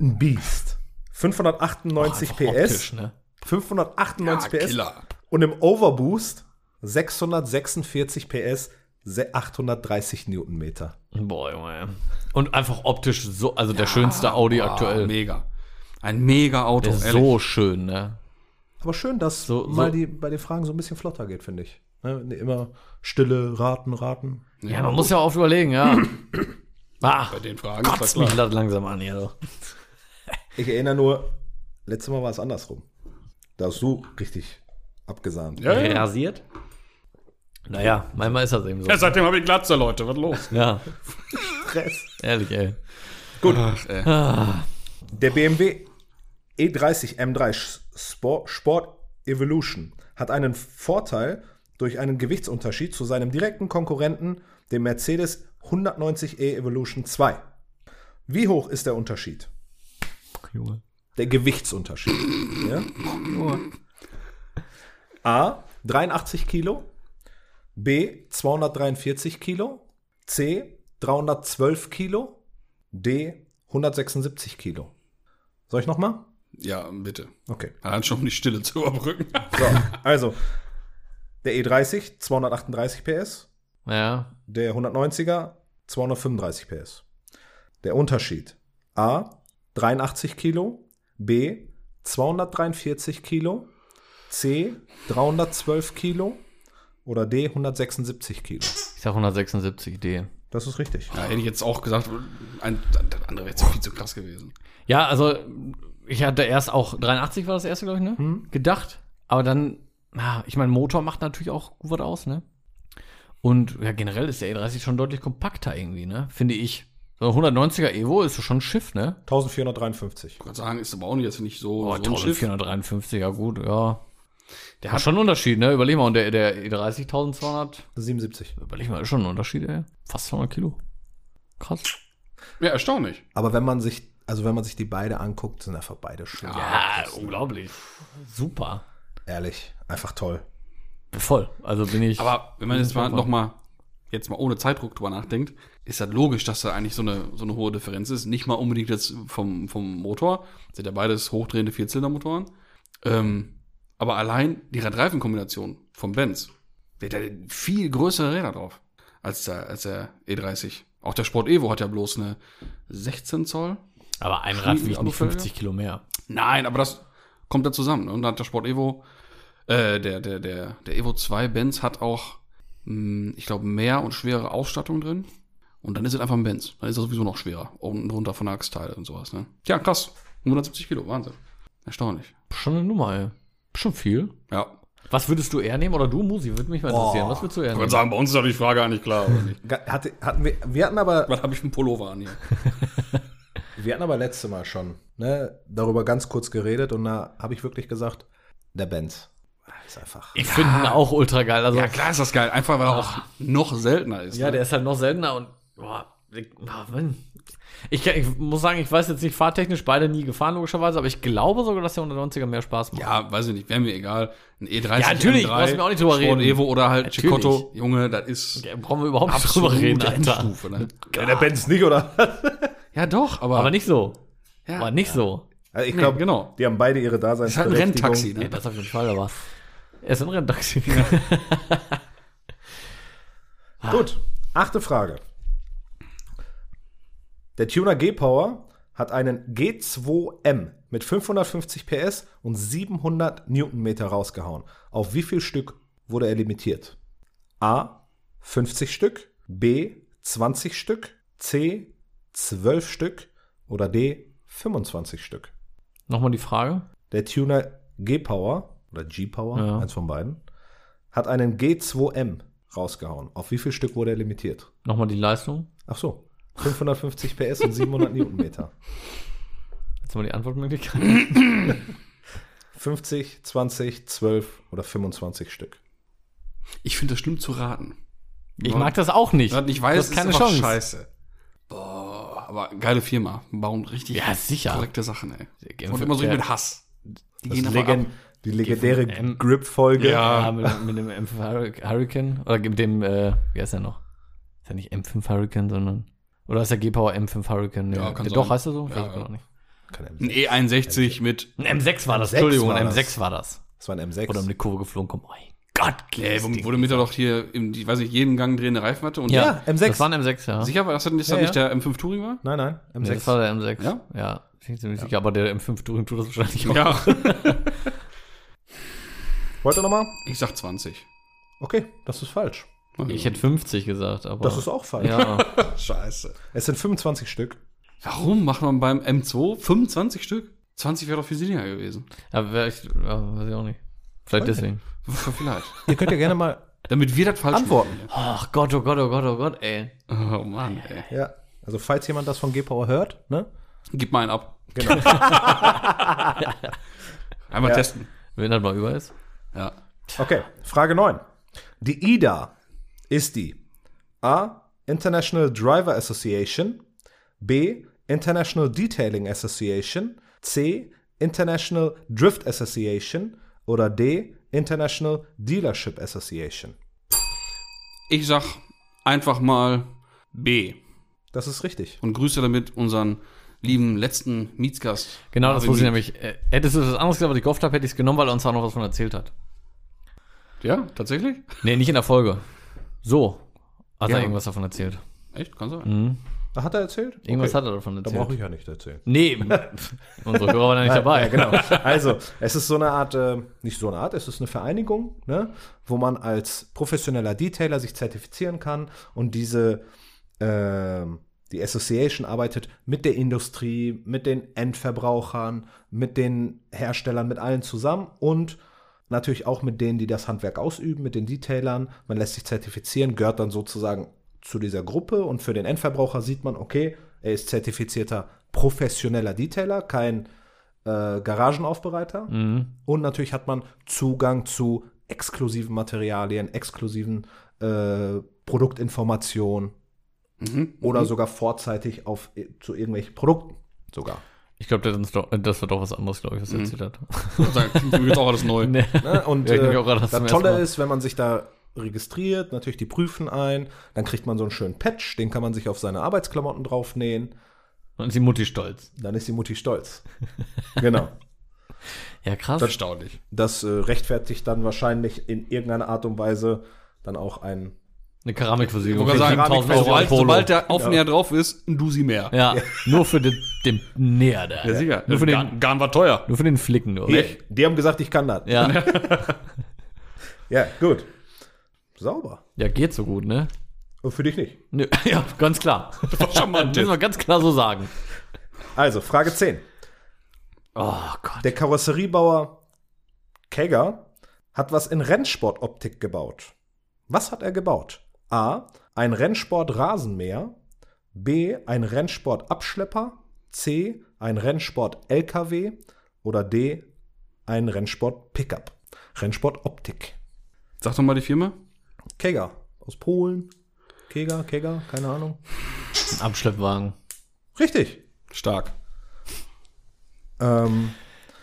Ein Beast. 598 Einfach PS. optisch, ne? 598 Ja, PS. Killer. Und im Overboost 646 PS, se- 830 Newtonmeter. Boah, Junge. Und einfach optisch so, also der schönste Audi Ah, aktuell. Mega. Ein mega Auto, Der ist ehrlich. so schön, ne? Aber schön, dass So- mal so- die bei den Fragen so ein bisschen flotter geht, finde ich. Ne, immer stille Raten, Raten. Ja, man muss ja oft überlegen, ja. Ah, Bei den Fragen kotzt mich das langsam an hier. so. Ich erinnere nur, letztes Mal war es andersrum. Da hast du richtig abgesahnt. Ja, ja. Rasiert? Naja, manchmal ist das eben so. ja, seitdem habe ich Glatze, Leute. Was los? Ja, Stress. ehrlich, ey. Gut. Ach, ey. Der BMW E30 M3 Sport, Sport Evolution hat einen Vorteil durch einen Gewichtsunterschied zu seinem direkten Konkurrenten, dem Mercedes 190e Evolution 2. Wie hoch ist der Unterschied? Junge. Der Gewichtsunterschied. ja? A. 83 Kilo. B. 243 Kilo. C. 312 Kilo. D. 176 Kilo. Soll ich nochmal? Ja, bitte. Okay. Allein schon um die Stille zu überbrücken. So, also der E30 238 PS, Ja, der 190er 235 PS. Der Unterschied A 83 Kilo, B 243 Kilo, C 312 Kilo oder D 176 Kilo. ich sag 176 D. Das ist richtig. Ja, hätte ich jetzt auch gesagt, ein, das andere wäre jetzt viel zu krass gewesen. Ja, also ich hatte erst auch 83 war das erste, glaube ich, ne? Hm. Gedacht. Aber dann, na, ich meine, Motor macht natürlich auch gut was aus, ne? Und ja, generell ist der E30 schon deutlich kompakter irgendwie, ne? Finde ich. So ein 190er Evo ist schon ein Schiff, ne? 1453. Ich kann sagen, ist aber auch jetzt nicht so, Oh, so ein Schiff. 1453, ja gut, ja. Der hat schon einen Unterschied, ne? Überleg mal, und der, der E30 1200, 77. überleg mal, ist schon ein Unterschied, ey. Fast 200 Kilo. Krass. Ja, erstaunlich. Aber wenn man sich, also wenn man sich die beide anguckt, sind einfach beide schön. Ja, unglaublich. Super. Ehrlich, einfach toll. Voll. Also bin ich. Aber wenn man jetzt mal Super. noch mal jetzt mal ohne Zeitdruck drüber nachdenkt, ist das logisch, dass da eigentlich so eine, so eine hohe Differenz ist. Nicht mal unbedingt jetzt vom, vom Motor. Sind ja beides hochdrehende Vierzylindermotoren. Ähm, aber allein die Radreifenkombination vom Benz, der hat ja viel größere Räder drauf als der, als der E30. Auch der Sport Evo hat ja bloß eine 16 Zoll. aber ein Rad wiegt nicht Autofelge? 50 Kilo mehr. Nein, aber das kommt da zusammen. ne? Und da hat der Sport Evo, äh, der, der, der, der Evo 2 Benz hat auch, mh, ich glaube, mehr und schwere Ausstattung drin. Und dann ist es einfach ein Benz. Dann ist er sowieso noch schwerer. Unten drunter von der Achsteile und sowas, ne? Ja, krass. 170 Kilo, Wahnsinn. Erstaunlich. Schon eine Nummer, ey. Schon viel. Ja. Was würdest du eher nehmen? Oder du, Musi? Würde mich mal interessieren. Was würdest du eher Ich nehmen? würde sagen, bei uns ist doch die Frage eigentlich klar, oder nicht? Ga- Hatte, hatten wir, wir hatten aber Was habe ich für einen Pullover an hier? Wir hatten aber letzte Mal schon ne, darüber ganz kurz geredet und da habe ich wirklich gesagt, der Benz. Ist einfach. Ich finde ihn auch ultra geil. Also, Ja, klar ist das geil. Einfach, weil er auch noch seltener ist. Ja, ne? der ist halt noch seltener und boah, ich, ah, Mann. Ich, ich muss sagen, ich weiß jetzt nicht fahrtechnisch beide nie gefahren, logischerweise, aber ich glaube sogar, dass der 190er mehr Spaß macht. Ja, weiß ich nicht, wäre mir egal. Ein E30, Ja, natürlich, M3, brauchst du mir auch nicht drüber Sport reden. Evo oder halt Natürlich. Cicotto. Junge, das ist Da brauchen wir überhaupt nicht drüber reden, Alter. Endstufe, ne? Ja, der Benz nicht, oder? Ja, doch, aber, Aber nicht so. ja, Aber nicht so. Also ich Nee, glaube, genau. die haben beide ihre ist halt ein Daseinsberechtigung. Renntaxi, Nee, ne? das auf jeden Fall, aber er ist ein Renntaxi. Gut, achte Frage. Der Tuner G-Power hat einen G2M mit 550 PS und 700 Newtonmeter rausgehauen. Auf wie viel Stück wurde er limitiert? A. 50 Stück, B. 20 Stück, C. 12 Stück oder D. 25 Stück. Nochmal die Frage. Der Tuner G-Power oder G-Power, Ja. eins von beiden, hat einen G2M rausgehauen. Auf wie viel Stück wurde er limitiert? Nochmal die Leistung. Ach so. 550 PS und 700 Newtonmeter. Jetzt mal die Antwortmöglichkeit. 50, 20, 12 oder 25 Stück. Ich finde das schlimm zu raten. Ich mag das auch nicht. Nicht weiß, das ist keine einfach Chance. scheiße. Boah, aber geile Firma. Bauen richtig Ja, sicher. korrekte Sachen, ey. Und immer so mit Hass. Die Das gehen Legend, ab. die legendäre Grip-Folge. Ja. Ja, mit, mit dem M5 Hurri- Hurricane. Oder mit dem, äh, wie heißt der noch? Ist ja nicht M5 Hurricane, sondern. Oder ist der G-Power M5 Hurricane? Ja, kann der- sein. Doch, heißt er so? Ja, Weiß ich ja. gar nicht. Kein Ein M6. E61 mit. Ein M6 war das, M6 Entschuldigung, war ein das. M6 war das. Das war ein M6. Oder um die Kurve geflogen kommt. Oh mein Gott, Ey, wo, wo du mit doch hier, im, ich weiß nicht, jeden Gang drehende Reifen hatte. Und Ja, M6. Das war ein M6, ja. Sicher war das dass Ja, das nicht ja. der M5 Touring war? nein, nein, M6. Nee, das war der M6. Ja? Ja, bin ich ziemlich sicher. Aber der M5 Touring tut das wahrscheinlich auch. Ja. Wollt ihr nochmal? Ich sag 20. Okay, das ist falsch. Ich hätte 50 gesagt, aber. Das ist auch falsch. Ja, Scheiße. Es sind 25 Stück. Warum macht man beim M2 25 Stück? 20 wäre doch viel sinniger gewesen. ja, wär ich, ja, weiß ich auch nicht. Vielleicht Weiß deswegen. Vielleicht. Ihr könnt ja gerne mal Damit wir das falsch Antworten. machen. Ach Gott, oh Gott, oh Gott, oh Gott, ey. Oh Mann, ey. Ja, also falls jemand das von G-Power hört, ne? Gib mal einen ab. Genau. Einmal Ja. testen. Wenn das mal über ist. Ja. Okay, Frage 9. Die IDA ist die A. International Driver Association, B. International Detailing Association, C. International Drift Association oder D. International Dealership Association. Ich sag einfach mal B. Das ist richtig. Und grüße damit unseren lieben letzten Mietsgast. Genau, das wusste ich nämlich. Äh, hättest du das anderes gesagt, was ich gehofft habe, hätte ich es genommen, weil er uns da noch was von erzählt hat. Ja, tatsächlich? Nee, nicht in der Folge. So. Hat Ja. er irgendwas davon erzählt. Echt? Kann sein. Mhm. Hat er erzählt? Irgendwas Okay. hat er davon Da erzählt. brauche ich ja nicht erzählen. Nee, unsere Hörer waren ja nicht dabei. Ja, genau. Also, es ist so eine Art, äh, nicht so eine Art, es ist eine Vereinigung, ne, wo man als professioneller Detailer sich zertifizieren kann und diese, ähm, die Association arbeitet mit der Industrie, mit den Endverbrauchern, mit den Herstellern, mit allen zusammen und natürlich auch mit denen, die das Handwerk ausüben, mit den Detailern. Man lässt sich zertifizieren, gehört dann sozusagen zu dieser Gruppe und für den Endverbraucher sieht man, okay, er ist zertifizierter professioneller Detailer, kein äh, Garagenaufbereiter. Mhm. Und natürlich hat man Zugang zu exklusiven Materialien, exklusiven äh, Produktinformationen Mhm. oder sogar vorzeitig auf, zu irgendwelchen Produkten sogar. Ich glaube, das, doch- das war doch was anderes, glaube ich, was er erzählt hat. Mir wird auch alles neu. Nee. Ne? Und Ja, ich äh, das das Tolle ist, wenn man sich da registriert, natürlich die prüfen ein, dann kriegt man so einen schönen Patch, den kann man sich auf seine Arbeitsklamotten draufnähen, Dann ist die Mutti stolz. dann ist die Mutti stolz. genau. Ja, krass. Erstaunlich. Das äh, rechtfertigt dann wahrscheinlich in irgendeiner Art und Weise dann auch ein Eine Keramikversiegelung. Für sagen, 7000 Euro sobald, sobald der Aufnäher drauf ist, ein Dusi mehr. Ja, nur für den, den Näher da. Ja, sicher. Nur für den, Garn, Garn war teuer. nur für den Flicken, nur. Hier, die haben gesagt, ich kann das. Ja. Ja, gut. Sauber. ja, geht so gut, ne? Und für dich nicht. Nö, ja, ganz klar. charmant Müssen wir ganz klar so sagen. Also, Frage 10. Oh Gott. Der Karosseriebauer Kegger hat was in Rennsportoptik gebaut. Was hat er gebaut? A. Ein Rennsport-Rasenmäher. B. Ein Rennsport-Abschlepper. C. Ein Rennsport-LKW. Oder D. Ein Rennsport-Pickup. Rennsport Optik. Sag doch mal die Firma. Kega aus Polen. Kega, Kega, keine Ahnung. Abschleppwagen. Richtig. Stark. Ähm,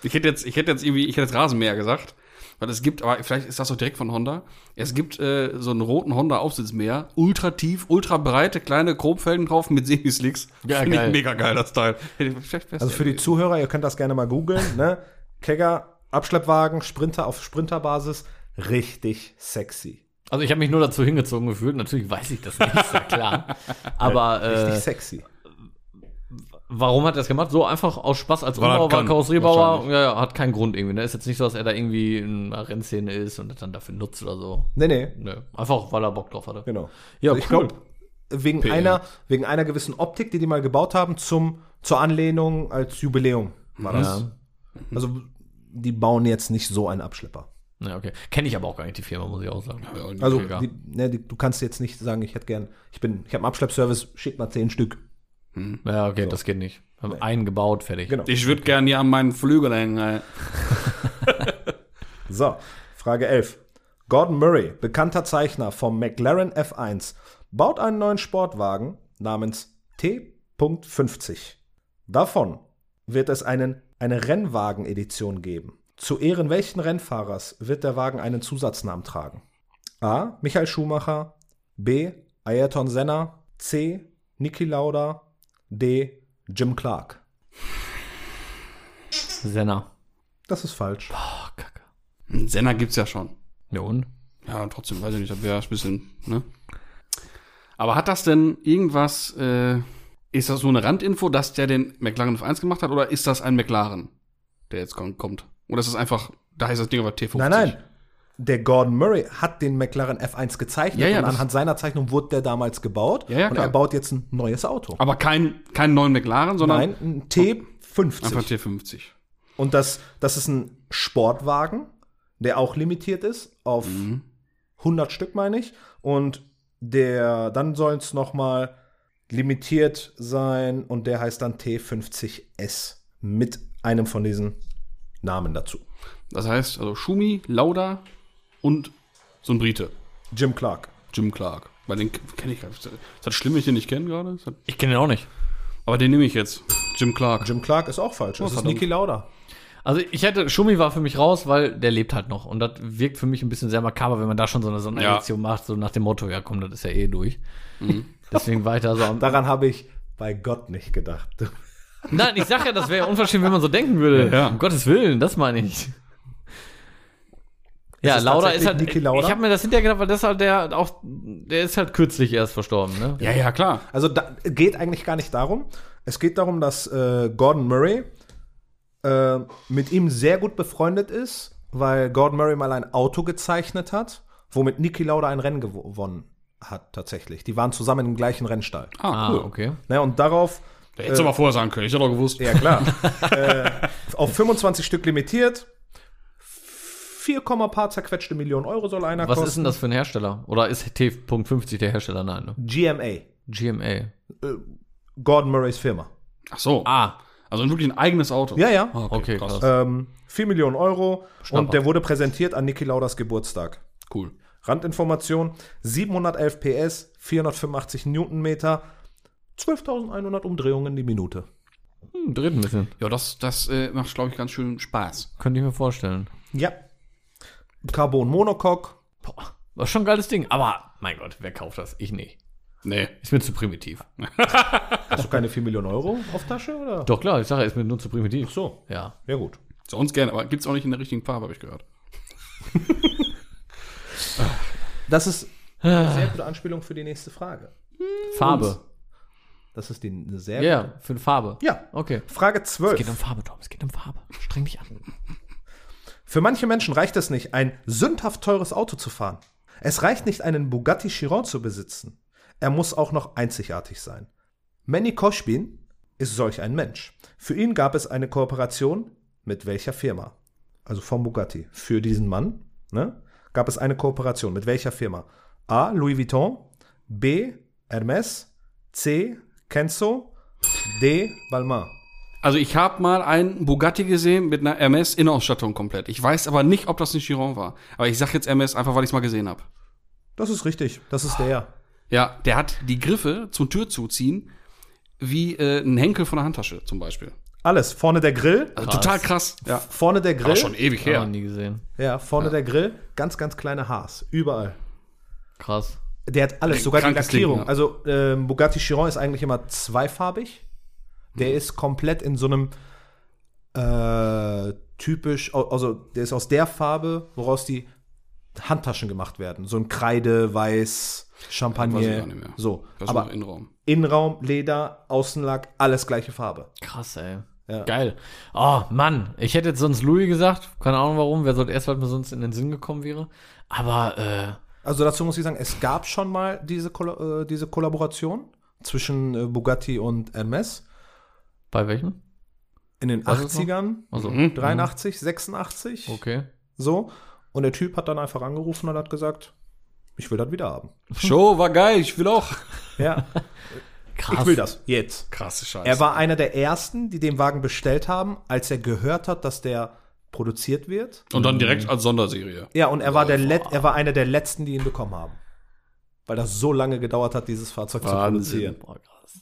Ich hätte jetzt, ich hätte jetzt irgendwie, ich hätte jetzt Rasenmäher gesagt. Weil es gibt, aber vielleicht ist das doch direkt von Honda. Es gibt äh, so einen roten Honda Aufsitzmäher, ultra tief, ultra breite, kleine Chromfelgen drauf mit Semislicks. Ja, Finde geil. ich mega geil, das Teil. Also für die Zuhörer, ihr könnt das gerne mal googeln. Ne? Kega, Abschleppwagen, Sprinter auf Sprinterbasis. Richtig sexy. Also ich habe mich nur dazu hingezogen gefühlt. Natürlich weiß ich das nicht, ist ja klar. Aber Richtig äh, sexy. Warum hat er das gemacht? So einfach aus Spaß als Weil er Umbauer, kann, Karosseriebauer. wahrscheinlich. Ja, ja, hat keinen Grund irgendwie. Ne? Ist jetzt nicht so, dass er da irgendwie in einer Rennszene ist und das dann dafür nutzt oder so. Nee, nee, Nö. Einfach, weil er Bock drauf hatte. genau. Ja, Also ich cool. glaube, wegen einer, wegen einer gewissen Optik, die die mal gebaut haben, zum, zur Anlehnung als Jubiläum war das. Ja. Also, die bauen jetzt nicht so einen Abschlepper. Ja, okay. Kenne ich aber auch gar nicht die Firma, muss ich auch sagen. Ja, Also, die, ne, die, du kannst jetzt nicht sagen, ich hätte gern, ich bin, ich habe einen Abschleppservice, schick mal zehn Stück. Ja, okay, das geht nicht. Haben einen gebaut, fertig. Genau. ich würde gerne hier an meinen Flügel hängen. ey. So, Frage 11. Gordon Murray, bekannter Zeichner vom McLaren F1, baut einen neuen Sportwagen namens T.50. Davon wird es einen, eine Rennwagen-Edition geben. Zu Ehren welchen Rennfahrers wird der Wagen einen Zusatznamen tragen? A. Michael Schumacher. B. Ayrton Senna. C. Niki Lauda. D. Jim Clark. Senna. Das ist falsch. Oh, kacke. Einen Senna gibt's ja schon. Ja, und? Ja, trotzdem, weiß ich nicht, das wäre ein bisschen, ne? Aber hat das denn irgendwas, äh, ist das so eine Randinfo, dass der den McLaren F1 gemacht hat, oder ist das ein McLaren, der jetzt kommt? Oder ist das einfach, da heißt das Ding aber T50? Nein, nein. Der Gordon Murray hat den McLaren F1 gezeichnet Ja, ja, und anhand seiner Zeichnung wurde der damals gebaut Ja, und klar. er baut jetzt ein neues Auto. Aber kein, kein neuen McLaren, sondern Nein, ein T50. einfach T50. Und das, das ist ein Sportwagen, der auch limitiert ist auf Mhm. 100 Stück, meine ich. Und der, dann soll es nochmal limitiert sein und der heißt dann T50S mit einem von diesen Namen dazu. Das heißt, also Schumi, Lauda und so ein Brite, Jim Clark. Jim Clark. Bei den kenne ich gar nicht. Ist das schlimm, wenn ich den nicht kenne gerade? Ich kenne den auch nicht. Aber den nehme ich jetzt. Jim Clark. Jim Clark ist auch falsch. Das ist. Niki Lauda. Also ich hätte, Schumi war für mich raus, weil der lebt halt noch. Und das wirkt für mich ein bisschen sehr makaber, wenn man da schon so eine Sonderedition macht, so nach dem Motto, ja komm, das ist ja eh durch. Deswegen weiter so am. Daran habe ich bei Gott nicht gedacht. Nein, ich sag ja, das wäre ja unverschämt, wenn man so denken würde. Ja. Um Gottes Willen, das meine ich. Ja, es Lauda ist halt. Niki Lauda? Ich habe mir das hinterher gedacht, weil das halt der auch, der ist halt kürzlich erst verstorben, ne? Ja, ja, klar. Also da geht eigentlich gar nicht darum. Es geht darum, dass äh, Gordon Murray äh, mit ihm sehr gut befreundet ist, weil Gordon Murray mal ein Auto gezeichnet hat, womit Niki Lauda ein Rennen gewo- gewonnen hat tatsächlich. Die waren zusammen im gleichen Rennstall. Ah, Ah, cool. okay. Ne, und darauf, Da hättest du aber vorher sagen können. Ich hätte doch gewusst. ja klar, äh, auf 25 Stück limitiert. 4, paar zerquetschte Millionen Euro soll einer Was kosten. ist denn das für ein Hersteller? Oder ist T.50 der Hersteller? Nein, ne? GMA. GMA. Gordon Murrays Firma. Ach so. Ah, Also wirklich ein eigenes Auto. Ja, ja. Ah, okay, krass. Ähm, 4 Millionen Euro Schnapper. und der wurde präsentiert an Niki Laudas Geburtstag. Cool. Randinformation: 711 PS, 485 Newtonmeter, 12.100 Umdrehungen die Minute. hm, dreht ein bisschen. Ja, das, das äh, macht, glaube ich, ganz schön Spaß. Könnte ich mir vorstellen. Ja. Carbon Monocoque. Boah, war schon ein geiles Ding. Aber, mein Gott, wer kauft das? Ich nicht. Nee. Ist mir zu primitiv. Hast du keine 4 Millionen Euro auf Tasche? Oder? Doch, klar, ich sage, ist mir nur zu primitiv. So, Ja. ja gut. Sonst gerne, aber gibt's auch nicht in der richtigen Farbe, habe ich gehört. Das ist eine sehr gute Anspielung für die nächste Frage. Farbe. Das ist die, eine sehr Ja, gute. für eine Farbe. Ja. Okay. Frage Es geht 12. um Farbe, Tom. Es geht um Farbe. Streng dich an. Für manche Menschen reicht es nicht, ein sündhaft teures Auto zu fahren. Es reicht nicht, einen Bugatti Chiron zu besitzen. Er muss auch noch einzigartig sein. Manny Koshbin ist solch ein Mensch. Für ihn gab es eine Kooperation mit welcher Firma? Also vom Bugatti. Für diesen Mann ne, gab es eine Kooperation mit welcher Firma? A. Louis Vuitton, B. Hermes, C. Kenzo, D. Balmain. Also ich habe mal einen Bugatti gesehen mit einer Hermes Innenausstattung komplett. Ich weiß aber nicht, ob das ein Chiron war. Aber ich sag jetzt Hermes einfach, weil ich es mal gesehen habe. Das ist richtig. Das ist der. Ja, der hat die Griffe zum Türzuziehen wie äh, ein Henkel von der Handtasche zum Beispiel. Alles. Vorne der Grill. Also Krass. total krass. Ja. Vorne der Grill. War schon ewig Ja. her. nie gesehen. Ja, vorne der Grill. Ganz, ganz kleine Haars. Überall. Krass. Der hat alles, sogar die Krankes Ding, Lackierung. ja. Also ähm, Bugatti Chiron ist eigentlich immer zweifarbig. Der ist komplett in so einem äh, typisch, also der ist aus der Farbe, woraus die Handtaschen gemacht werden. So ein Kreide, Weiß, Weiß ich Champagner. auch nicht mehr. So. Das Aber Innenraum. Innenraum, Leder, Außenlack, alles gleiche Farbe. Krass, ey. Ja. Geil. Oh, Mann. Ich hätte jetzt sonst Louis gesagt. Keine Ahnung warum. Wer sollte erst, was mir sonst in den Sinn gekommen wäre. Aber, äh, Also dazu muss ich sagen, es gab schon mal diese, Kolla äh, diese Kollaboration zwischen äh, Bugatti und Hermes bei welchem? in den Was ist noch? 80ern, Also, Mhm. 83, 86. okay. So. Und der Typ hat dann einfach angerufen und hat gesagt, ich will das wieder haben. Show war geil, ich will auch. Ja, Krass. ich will das jetzt. Krasse Scheiße. Er war einer der ersten, die den Wagen bestellt haben, als er gehört hat, dass der produziert wird. Und dann direkt als Sonderserie. Ja, und er war, der Let er war einer der letzten, die ihn bekommen haben. Weil das so lange gedauert hat, dieses Fahrzeug zu Wahnsinn. produzieren. Boah, krass.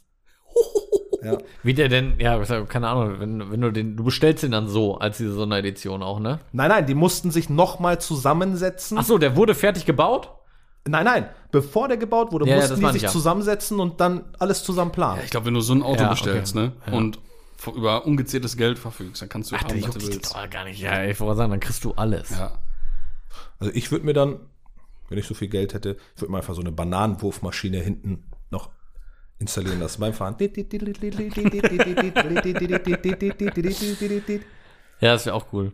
Ja. Wie der denn, ja, keine Ahnung, wenn, wenn du den, du bestellst den dann so, als diese Sonderedition auch, ne? Nein, nein, die mussten sich nochmal zusammensetzen. Ach so, der wurde fertig gebaut? Nein, nein, bevor der gebaut wurde, Ja, ja, mussten das die sich ich ja. zusammensetzen und dann alles zusammen planen. Ich glaube, wenn du so ein Auto Ja, bestellst, okay. ne? Und über ungezähltes Geld verfügst, dann kannst du Ach, haben, was du willst. gar nicht. Ja, ich wollte sagen, dann kriegst du alles. Ja. Also ich würde mir dann, wenn ich so viel Geld hätte, ich würde mir einfach so eine Bananenwurfmaschine hinten noch installieren lassen beim Fahren. Ja, das wäre auch cool.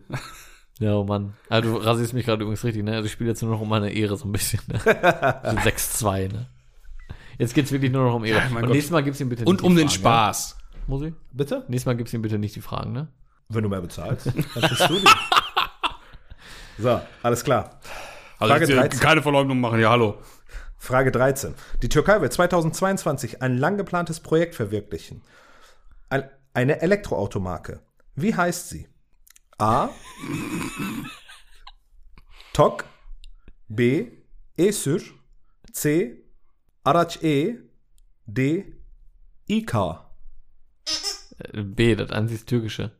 Ja, oh Mann. Also, du rasierst mich gerade übrigens richtig, ne? Also, ich spiele jetzt nur noch um meine Ehre so ein bisschen, ne? So 6-2, ne? Jetzt geht's wirklich nur noch um Ehre. mein Und Gott. nächstes Mal gibt's ihm bitte Und nicht um die den Fragen, Spaß. Ja? Muss ich? Bitte? Nächstes Mal gibt's ihm bitte nicht die Fragen, ne? Wenn du mehr bezahlst, dann kriegst du die. So, alles klar. Also Frage jetzt hier 13. keine Verleumdung machen, ja, hallo. Frage 13. Die Türkei wird 2022 ein lang geplantes Projekt verwirklichen. Ein, eine Elektroautomarke. Wie heißt sie? A. TOK. B. Esür. C. Araç E. D. İK. Äh, B, das einzig Türkische.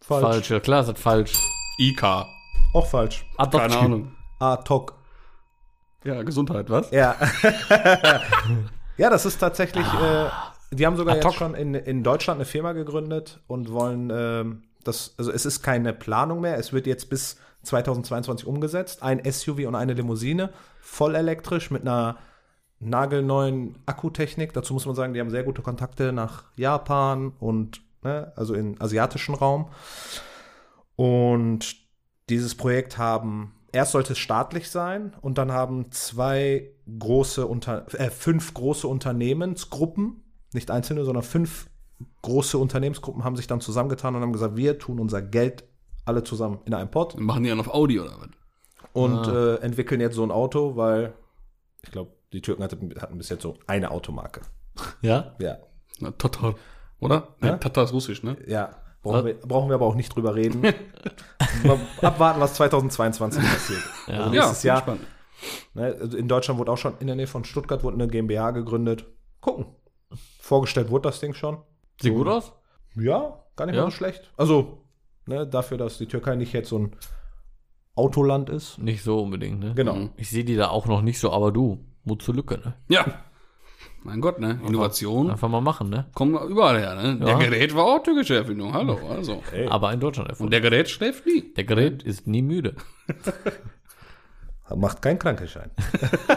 Falsch. Falsch. Ja, klar ist das falsch. IK. Auch falsch. Keine Ahnung. A. TOK. Ja, Gesundheit, was? Ja. ja, das ist tatsächlich. Äh, die haben sogar Ad jetzt schon in, in Deutschland eine Firma gegründet und wollen ähm, das. Also es ist keine Planung mehr. Es wird jetzt bis 2022 umgesetzt. Ein SUV und eine Limousine, voll elektrisch mit einer nagelneuen Akkutechnik. Dazu muss man sagen, die haben sehr gute Kontakte nach Japan und ne, also in asiatischen Raum. Und dieses Projekt haben, erst sollte es staatlich sein und dann haben zwei große, Unter äh, fünf große Unternehmensgruppen, nicht einzelne, sondern fünf große Unternehmensgruppen haben sich dann zusammengetan und haben gesagt, wir tun unser Geld alle zusammen in einen Pot Machen die ja auf Audi oder was? und äh, entwickeln jetzt so ein Auto, weil ich glaube, die Türken hatten, hatten bis jetzt so eine Automarke. Ja? Ja, Na, Tatar. Oder? Ja? Ne, Tatar ist russisch, ne? ja. Brauchen wir, brauchen wir aber auch nicht drüber reden. Abwarten, was 2022 passiert. Ja. Also nächstes bin Jahr. gespannt. Ne, also in Deutschland wurde auch schon in der Nähe von Stuttgart wurde eine GmbH gegründet. Gucken. Vorgestellt wurde das Ding schon. Sieht gut aus? Ja, gar nicht Ja. mal so schlecht. Also, ne, dafür, dass die Türkei nicht jetzt so ein Autoland ist. Nicht so unbedingt, ne? Genau. Ich sehe die da auch noch nicht so, aber du, Mut zur Lücke, ne? Ja. Mein Gott, ne? Innovation Einfach mal machen, ne? kommen überall her, ne? Ja. Der Gerät war auch türkische Erfindung, hallo, also. Aber in Deutschland Und erfunden. der Gerät schläft nie. Der Gerät ist nie müde. Macht keinen Krankenschein.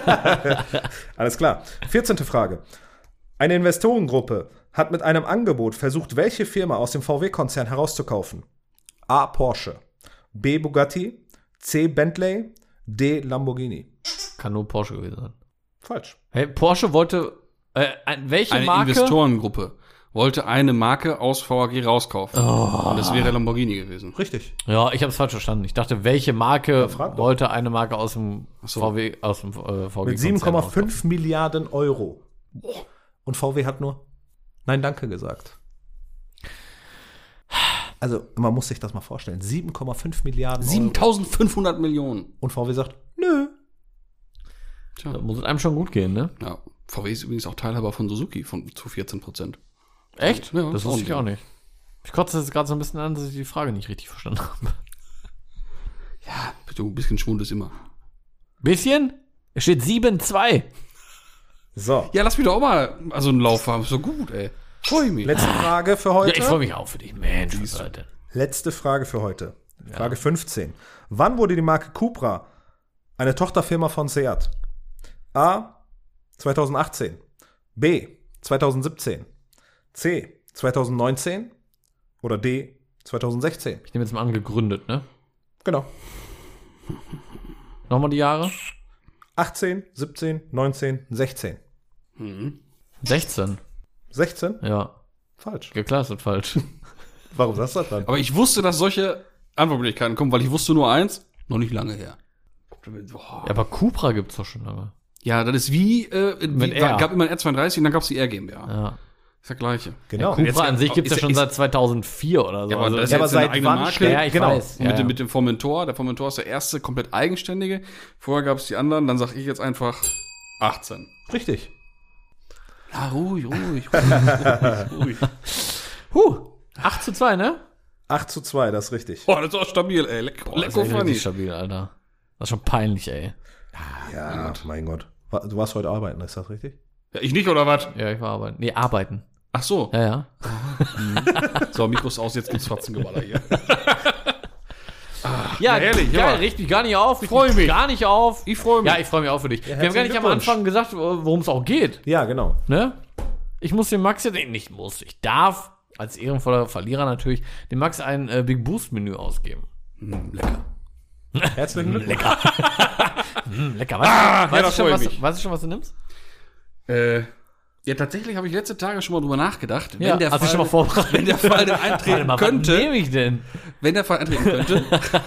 Alles klar. 14. Frage. Eine Investorengruppe hat mit einem Angebot versucht, welche Firma aus dem VW-Konzern herauszukaufen? A. Porsche. B. Bugatti. C. Bentley. D. Lamborghini. Kann nur Porsche gewesen sein. Falsch. Hey, Porsche wollte, äh, welche Eine Marke? Investorengruppe wollte eine Marke aus VAG rauskaufen. Oh. Und das wäre Lamborghini gewesen. Richtig. Ja, ich habe es falsch verstanden. Ich dachte, welche Marke doch. wollte eine Marke aus dem so. VW, aus dem äh, VW Mit 7,5 Milliarden Euro. Und VW hat nur Nein, danke gesagt. Also man muss sich das mal vorstellen. 7,5 Milliarden Euro. 7500 Millionen. Und VW sagt, nö. Da muss es einem schon gut gehen, ne? Ja, VW ist übrigens auch Teilhaber von Suzuki von, zu 14 Prozent. Echt? Ja, das wusste ich auch nicht. Ich kotze jetzt gerade so ein bisschen an, dass ich die Frage nicht richtig verstanden habe. Ja, so ein bisschen Schwund ist immer. Bisschen? Es steht 7-2. So, Ja, lass mich doch auch mal also einen Lauf haben. So gut, ey. Freu mich. letzte Frage für Ja, heute. ich freue mich auch für dich. Mensch, was soll denn? Letzte Frage für heute. Frage 15. Wann wurde die Marke Cupra eine Tochterfirma von Seat? A. 2018. B. 2017. C. 2019. Oder D. 2016. Ich nehme jetzt mal an, gegründet, ne? Genau. Nochmal die Jahre? 18, 17, 19, 16. 16. 16? Ja. Falsch. Ja, klar, ist das falsch. Warum sagst du das dann? Aber ich wusste, dass solche Antwortmöglichkeiten kommen, weil ich wusste nur eins, noch nicht lange her. Boah. Ja, aber Cupra gibt's doch schon lange. Ja, das ist wie, äh, Mit wie R. gab immer ein R32 und dann gab's die R GmbH. Ja. Ist der gleiche. Genau. Jetzt- Cupra an sich gibt's ja ist- schon ist- seit 2004 oder so. Ja, aber also, das ist Ja, aber jetzt eine seit eigene wann Marke. steht- ja, ich genau. weiß. Und Ja, mit, dem, ja. mit dem Formentor, der Formentor ist der erste komplett eigenständige. Vorher gab's die anderen, dann sag ich jetzt einfach 18. Richtig. Ja, ruhig, ruhig, ruhig, ruhig. Huh, 8 zu 2, ne? 8 zu 2, das ist richtig. Boah, das ist auch stabil, ey. Leck, Boah, das ist lecko funny. richtig stabil, Alter. Das ist schon peinlich, ey. Ja, mein Gott. Du warst heute arbeiten, ist das richtig? Ja, ich nicht, oder was? Ja, ich war arbeiten. Nee, arbeiten. Ach so. Ja, ja. So, Mikros aus, jetzt gibt's Fratzengeballer hier. Ja, ehrlich, geil, ja. richtig gar nicht auf. Ich freu mich. Gar nicht auf. Ich freue mich. Ja, ich freue mich auch für dich. Wir haben gar nicht am. Anfang gesagt, worum es auch geht. Ja, genau. Ne? Ich muss dem Max jetzt, nee, nicht muss, ich darf, als ehrenvoller Verlierer natürlich, dem Max ein äh, Big Boost Menü ausgeben. Mm, lecker. Herzlichen Glückwunsch. Hm, lecker, weißt, Ah, du, ja, weißt, da du schon, ich was, weißt du schon, was du nimmst? Äh, ja, tatsächlich habe ich letzte Tage schon mal drüber nachgedacht. Ja, der hast du Fall, schon mal vorbereitet? wenn der Fall denn eintreten mal, was könnte, nehme ich denn? wenn der Fall eintreten könnte,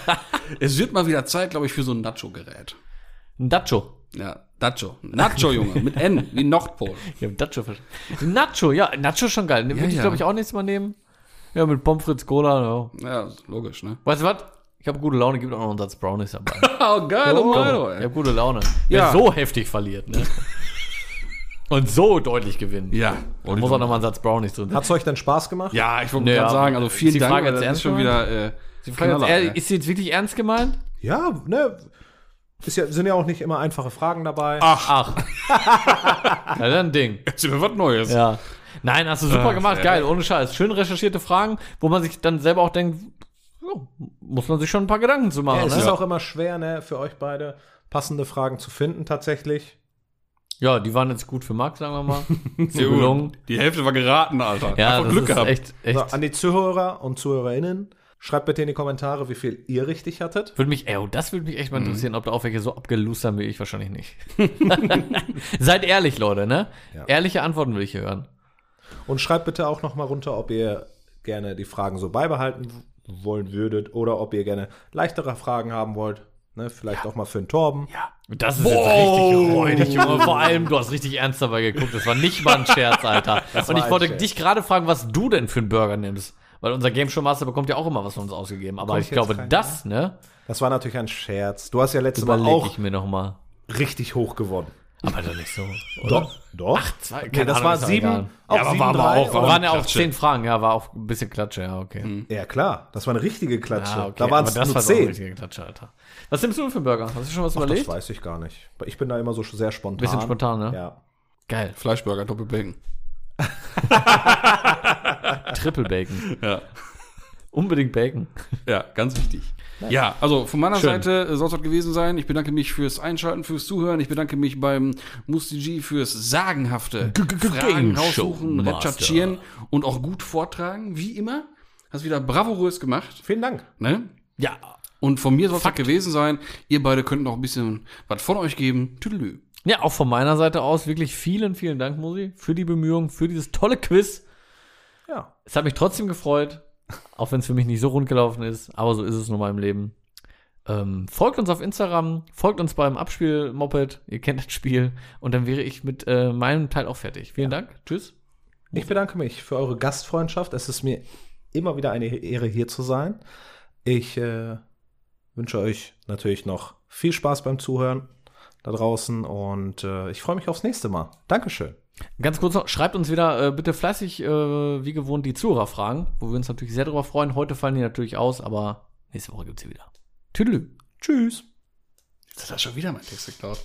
es wird mal wieder Zeit, glaube ich, für so ein Nacho-Gerät. Ein Dacho. Ja, Nacho. Nacho, Junge, mit N, wie Nordpol. Ich habe Nacho verstanden. Nacho, ja, Nacho ist schon geil. Den würde ich, ja. glaube ich, auch nächstes Mal nehmen. Ja, mit Pommes frites Cola. Ja. Ja, logisch, ne? Weißt du was? Ich habe gute Laune, gibt auch noch einen Satz Brownies dabei. Oh, geil, oh, geil, oh, Ich habe gute Laune. Ja. Wer so heftig verliert, ne? Und so deutlich gewinnt. Ja. Und muss auch noch mal einen Satz Brownies drin sein. Hat's euch denn Spaß gemacht? Ja, ich wollte Nee, gerade sagen, also vielen die Dank, Frage weil jetzt das ernst ist schon wieder äh, Die Frage jetzt, Knaller, ey. ist sie jetzt wirklich ernst gemeint? Ja, ne. Ist ja, sind ja auch nicht immer einfache Fragen dabei. Ach. ja, dann Ding. Erzähl mir was Neues. Ja. Nein, hast du super Ach, gemacht. Geil, ohne Scheiß. Schön recherchierte Fragen, wo man sich dann selber auch denkt, ja, muss man sich schon ein paar Gedanken zu machen. Ja, es ne? ist auch immer schwer, ne, für euch beide passende Fragen zu finden, tatsächlich. Ja, die waren jetzt gut für Marc, sagen wir mal. Sehr So gut. gelungen. Die Hälfte war geraten, Alter. Ja, Einfach das Glück ist gehabt. echt, echt. So, an die Zuhörer und Zuhörerinnen, schreibt bitte in die Kommentare, wie viel ihr richtig hattet. Würde mich, ey, oh, das würde mich echt mal Mhm. interessieren, ob da auch welche so abgelust haben wie ich, wahrscheinlich nicht. Seid ehrlich, Leute, ne? Ja. Ehrliche Antworten will ich hier hören. Und schreibt bitte auch noch mal runter, ob ihr gerne die Fragen so beibehalten wollen würdet oder ob ihr gerne leichtere Fragen haben wollt. Ne, vielleicht auch mal für den Torben. ja. Das ist jetzt richtig räudig, Junge. Vor allem, du hast richtig ernst dabei geguckt. Das war nicht mal ein Scherz, Alter. Und war ich wollte Scherz. dich gerade fragen, was du denn für einen Burger nimmst. Weil unser Game Show Master bekommt ja auch immer was von uns ausgegeben. Aber ich glaube, keinen das, ne, Das war natürlich ein Scherz. Du hast ja letztes Mal auch ich mir noch mal. richtig hoch gewonnen. Aber doch nicht so. Oder? Doch. Doch. Ach, zwei, nee, keine das Ahnung, war sieben. Ja, aber sieben, war aber drei auch- waren ja auch zehn Fragen, ja, war auch ein bisschen Klatsche, ja, okay. Ja, klar. Das war eine richtige Klatsche. Ah, okay. Da waren es das nur war doch eine zehn. richtige Klatsche, Alter. Was nimmst du für einen Burger? Hast du schon was Ach, das überlegt? weiß ich gar nicht. Ich bin da immer so sehr spontan. Bisschen spontan, ne? Ja. Geil. Fleischburger, Doppelbacon. Triple Bacon. Ja. Unbedingt Bacon. Ja, ganz wichtig. Ja, also von meiner Schön. Seite soll es das gewesen sein. Ich bedanke mich fürs Einschalten, fürs Zuhören. Ich bedanke mich beim Musti G fürs sagenhafte Fragen Game Show raussuchen, recherchieren und auch gut vortragen, wie immer. Hast wieder bravourös gemacht. Vielen Dank. Ne? Ja. Und von mir soll es gewesen sein. Ihr beide könnt noch ein bisschen was von euch geben. Tüdelü. Ja, auch von meiner Seite aus wirklich vielen, vielen Dank, Musi, für die Bemühungen, für dieses tolle Quiz. Ja. Es hat mich trotzdem gefreut, auch wenn es für mich nicht so rund gelaufen ist, aber so ist es nun mal im Leben. Ähm, folgt uns auf Instagram, folgt uns beim Abspiel-Moped, ihr kennt das Spiel, und dann wäre ich mit äh, meinem Teil auch fertig. Vielen Dank, tschüss. Ich bedanke mich für eure Gastfreundschaft. Es ist mir immer wieder eine Ehre, hier zu sein. Ich äh, wünsche euch natürlich noch viel Spaß beim Zuhören da draußen und äh, ich freue mich aufs nächste Mal. Dankeschön. Ganz kurz noch, schreibt uns wieder äh, bitte fleißig, äh, wie gewohnt, die Zuhörerfragen, wo wir uns natürlich sehr darüber freuen. Heute fallen die natürlich aus, aber nächste Woche gibt's sie wieder. Tüdelü. Tschüss. Jetzt hat er schon wieder mein Text geklaut.